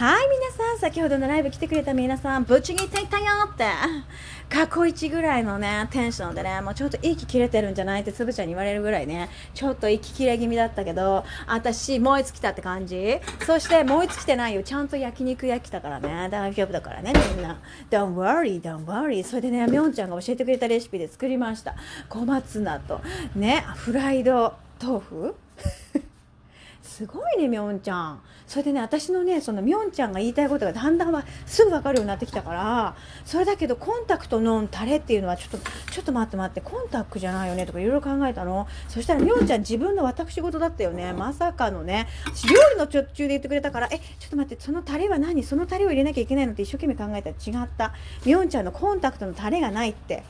はい皆さん先ほどのライブ来てくれた皆さんぶち切っていったよって。過去一ぐらいのねテンションでねもうちょっと息切れてるんじゃないってつぶちゃんに言われるぐらいねちょっと息切れ気味だったけど私燃え尽きたって感じ。そして燃え尽きてないよ。ちゃんと焼肉焼きたからね。大丈夫だからねみんな。Don't worry don't worry. それでねみょんちゃんが教えてくれたレシピで作りました。小松菜とねフライド豆腐すごいねみょんちゃん。それでね私のねそのみょんちゃんが言いたいことがだんだんはすぐ分かるようになってきたからそれだけどコンタクトのタレっていうのはちょっとちょっと待って待ってコンタクトじゃないよねとかいろいろ考えたの。そしたらみょんちゃん自分の私事だったよね。まさかのね料理の途中で言ってくれたからえちょっと待ってそのタレは何？そのタレを入れなきゃいけないのって一生懸命考えたら違った。みょんちゃんのコンタクトのタレがないって。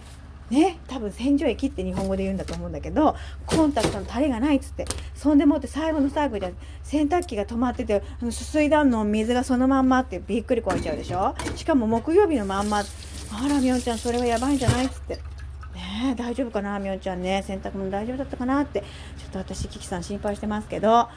ね多分洗浄液って日本語で言うんだと思うんだけどコンタクトのタレがないっつって。そんでもって最後の最後で洗濯機が止まっててあのすすいだんの水がそのまんまってびっくりこいちゃうでしょ？しかも木曜日のまんま。あらみおんちゃんそれはやばいんじゃないっつって。ね大丈夫かな？みおんちゃんね。洗濯物大丈夫だったかなって。ちょっと私キキさん心配してますけど。は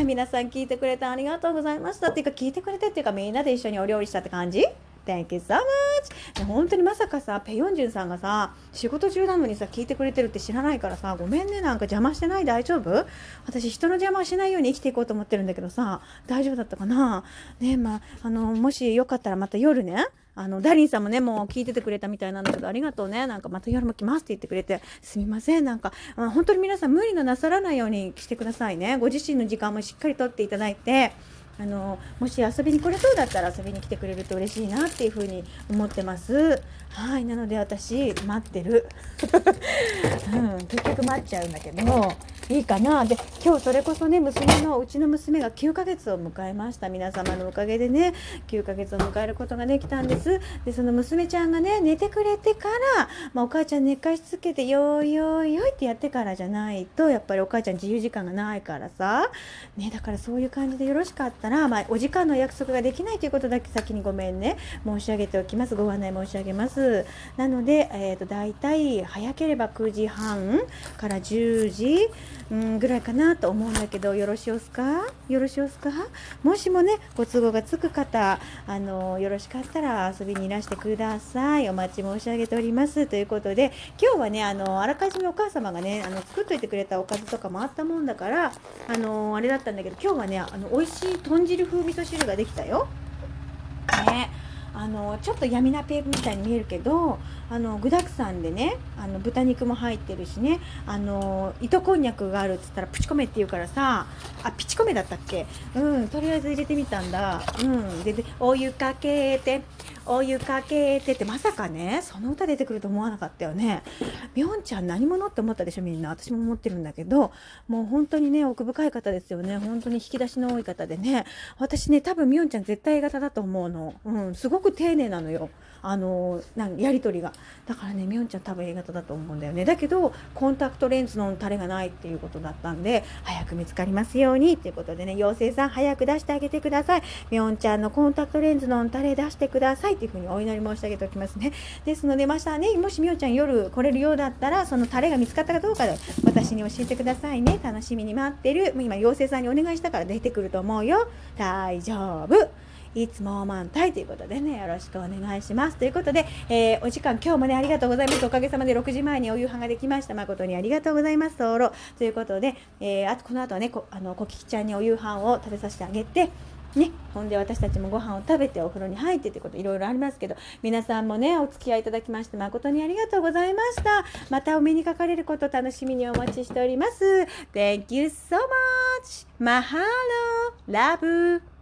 い皆さん聞いてくれてありがとうございました。っていうか聞いてくれてっていうかみんなで一緒にお料理したって感じ？Thank you so much! 本当にまさかさ、ペヨンジュンさんがさ、仕事中なのにさ、聞いてくれてるって知らないからさ、ごめんね、なんか邪魔してない？大丈夫？私、人の邪魔しないように生きていこうと思ってるんだけどさ、大丈夫だったかな？ねまあ、あの、もしよかったらまた夜ね、あの、ダリンさんもね、もう聞いててくれたみたいなんだけど、ありがとうね。なんかまた夜も来ますって言ってくれて、すみません。なんか、まあ、本当に皆さん無理のなさらないようにしてくださいね。ご自身の時間もしっかりとっていただいて、あのもし遊びに来れそうだったら遊びに来てくれると嬉しいなっていうふうに思ってます。はいなので私待ってる、うん、結局待っちゃうんだけどいいかな。で今日それこそね娘のうちの娘が9ヶ月を迎えました。皆様のおかげでね9ヶ月を迎えることができたんです。でその娘ちゃんがね寝てくれてから、まあ、お母ちゃん寝かしつけてよいよいよいってやってからじゃないとやっぱりお母ちゃん自由時間がないからさ。ねだからそういう感じでよろしかったら、まあ、お時間の約束ができないということだけ先にごめんね。申し上げておきます。ご案内申し上げます。なので、えーと、大体早ければ9時半から10時うんぐらいかなと思うんだけどよろしいですか？よろしいですか？もしもねご都合がつく方あのよろしかったら遊びにいらしてください。お待ち申し上げております。ということで今日はねあのあらかじめお母様がねあの作っといてくれたおかずとかもあったもんだからあのあれだったんだけど今日はねあの美味しい豚汁風味噌汁ができたよ。ね。あのちょっと闇なペープみたいに見えるけどあの具だくさんでねあの豚肉も入ってるしねあの糸こんにゃくがあるっつったらプチコメって言うからさあピチコメだったっけ？うんとりあえず入れてみたんだ。うんででお湯かけてお湯かけてってまさかねその歌出てくると思わなかったよね。みょんちゃん何者って思ったでしょみんな。私も思ってるんだけどもう本当にね奥深い方ですよね。本当に引き出しの多い方でね。私ね多分みょんちゃん絶対 A 型だと思うの。うんすごく丁寧なのよ。あのなんやり取りが。だからねみょんちゃん多分 A 型だと思うんだよね。だけどコンタクトレンズのタレがないっていうことだったんで早く見つかりますようにっていうことでね妖精さん早く出してあげてください。みょんちゃんのコンタクトレンズのタレ出してください。っていうふうにお祈り申し上げておきますねですのでまたねもしみょんちゃん夜来れるようだったらそのタレが見つかったかどうかで私に教えてくださいね楽しみに待ってる今妖精さんにお願いしたから出てくると思うよ大丈夫いつも満タイということでね、よろしくお願いします。ということで、えー、お時間今日もね、ありがとうございます。おかげさまで6時前にお夕飯ができました。誠にありがとうございます。ソロ。ということで、えー、あとこの後はね、こあの、こききちゃんにお夕飯を食べさせてあげて、ね、ほんで私たちもご飯を食べてお風呂に入ってってこといろいろありますけど皆さんもねお付き合いいただきまして誠にありがとうございました。またお目にかかれること楽しみにお待ちしております。Thank you so much! マハロー。ラブ。